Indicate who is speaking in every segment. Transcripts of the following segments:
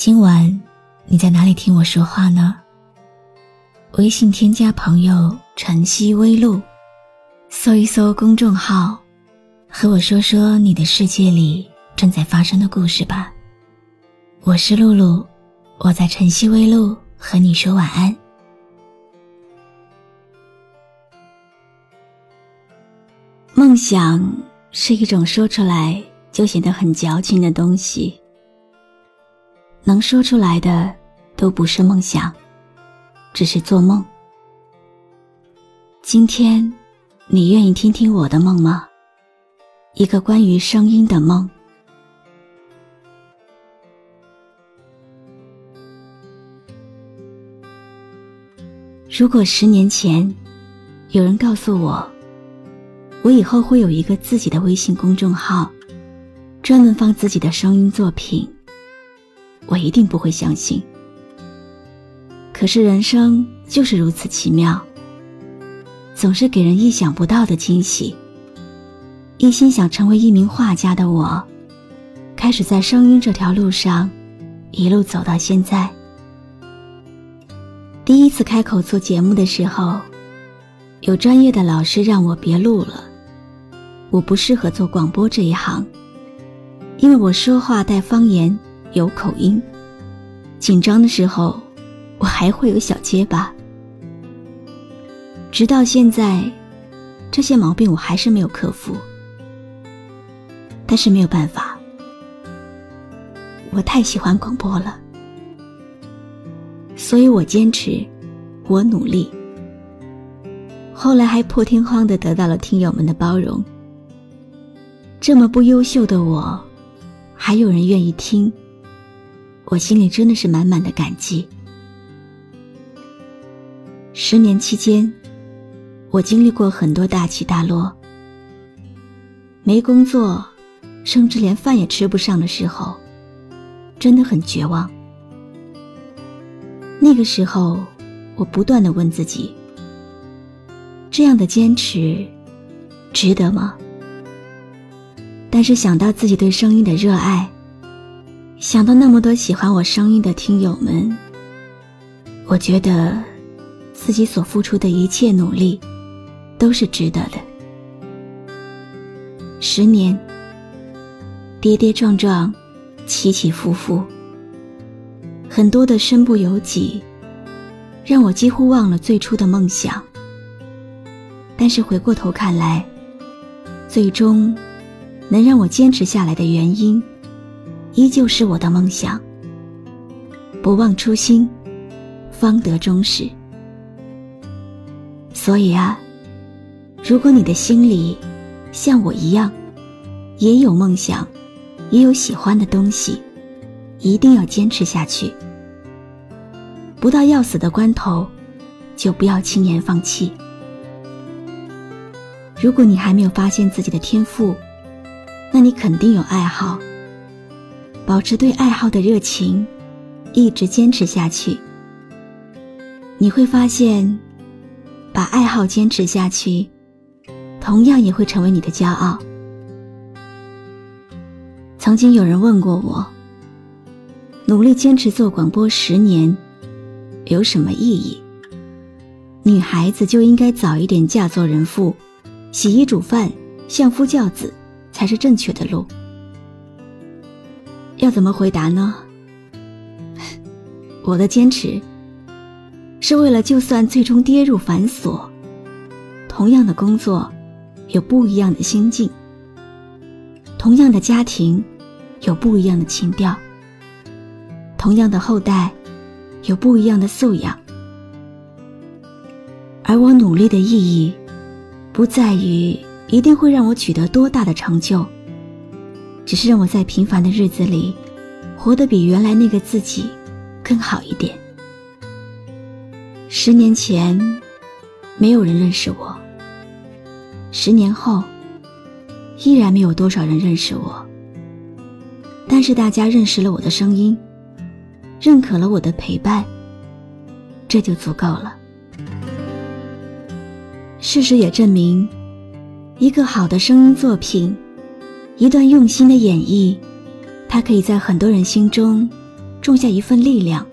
Speaker 1: 今晚你在哪里听我说话呢？微信添加朋友“晨曦微露”，搜一搜公众号，和我说说你的世界里正在发生的故事吧。我是露露，我在晨曦微露和你说晚安。梦想是一种说出来就显得很矫情的东西。能说出来的都不是梦想，只是做梦。今天，你愿意听听我的梦吗？一个关于声音的梦。如果十年前，有人告诉我，我以后会有一个自己的微信公众号，专门放自己的声音作品。我一定不会相信。可是人生就是如此奇妙，总是给人意想不到的惊喜。一心想成为一名画家的我，开始在声音这条路上，一路走到现在。第一次开口做节目的时候，有专业的老师让我别录了，我不适合做广播这一行，因为我说话带方言。有口音，紧张的时候，我还会有小结巴。直到现在，这些毛病我还是没有克服。但是没有办法，我太喜欢广播了，所以我坚持，我努力。后来还破天荒的得到了听友们的包容。这么不优秀的我，还有人愿意听。我心里真的是满满的感激。十年期间，我经历过很多大起大落。没工作，甚至连饭也吃不上的时候，真的很绝望。那个时候，我不断的问自己：这样的坚持，值得吗？但是想到自己对声音的热爱，想到那么多喜欢我声音的听友们，我觉得自己所付出的一切努力都是值得的。十年，跌跌撞撞，起起伏伏，很多的身不由己，让我几乎忘了最初的梦想。但是回过头看来，最终能让我坚持下来的原因。依旧是我的梦想。不忘初心，方得终始。所以啊，如果你的心里像我一样，也有梦想，也有喜欢的东西，一定要坚持下去。不到要死的关头，就不要轻言放弃。如果你还没有发现自己的天赋，那你肯定有爱好。保持对爱好的热情，一直坚持下去，你会发现，把爱好坚持下去，同样也会成为你的骄傲。曾经有人问过我，努力坚持做广播十年，有什么意义？女孩子就应该早一点嫁做人妇，洗衣煮饭，相夫教子，才是正确的路。要怎么回答呢？我的坚持是为了，就算最终跌入繁琐，同样的工作，有不一样的心境；同样的家庭，有不一样的情调；同样的后代，有不一样的素养。而我努力的意义，不在于一定会让我取得多大的成就。只是让我在平凡的日子里，活得比原来那个自己更好一点。十年前，没有人认识我；十年后，依然没有多少人认识我。但是大家认识了我的声音，认可了我的陪伴，这就足够了。事实也证明，一个好的声音作品，一段用心的演绎，它可以在很多人心中种下一份力量。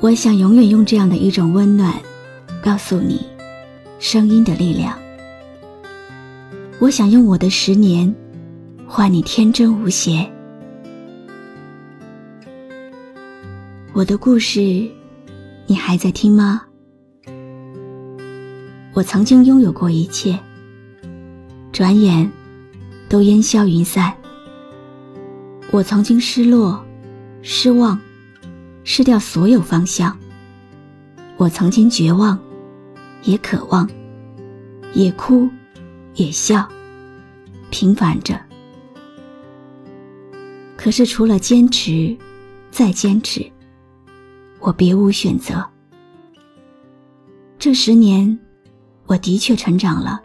Speaker 1: 我想永远用这样的一种温暖，告诉你，声音的力量。我想用我的十年，换你天真无邪。我的故事，你还在听吗？我曾经拥有过一切，转眼都烟消云散。我曾经失落、失望，失掉所有方向。我曾经绝望，也渴望，也哭，也笑，平凡着。可是除了坚持，再坚持，我别无选择。这十年。我的确成长了。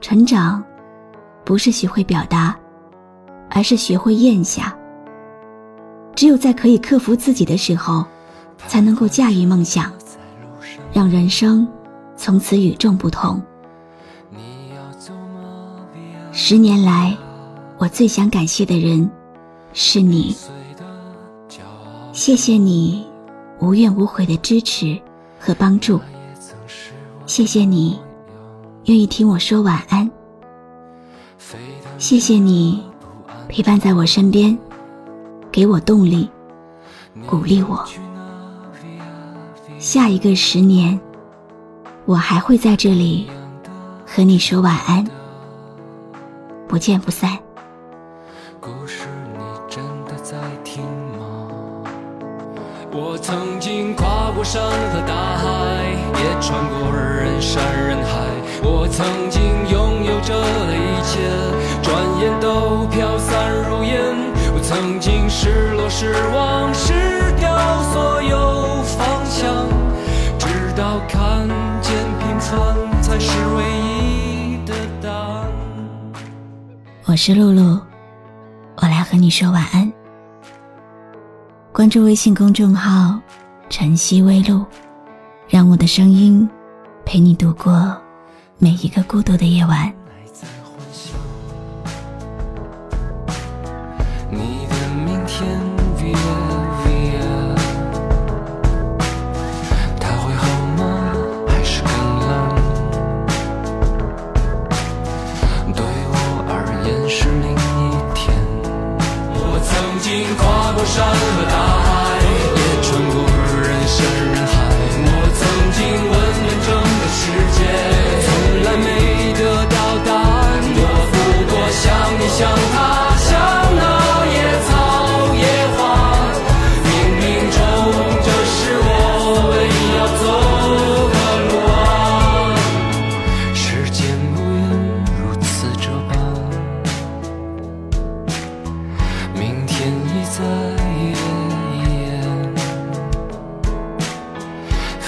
Speaker 1: 成长，不是学会表达，而是学会咽下。只有在可以克服自己的时候，才能够驾驭梦想，让人生从此与众不同。十年来，我最想感谢的人是你。谢谢你无怨无悔的支持和帮助。谢谢你，愿意听我说晚安。谢谢你，陪伴在我身边，给我动力，鼓励我。下一个十年，我还会在这里和你说晚安，不见不散。故事你真的在听吗？我曾经跨过山和大海，也穿过人山人海。我曾经失落、失望、失掉所有方向，直到看见平凡才是唯一的答案。我是露露，我来和你说晚安。关注微信公众号“晨曦微露”，让我的声音陪你度过每一个孤独的夜晚。你跨过山和大海也穿过人山人海。我曾经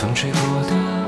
Speaker 1: 风吹过的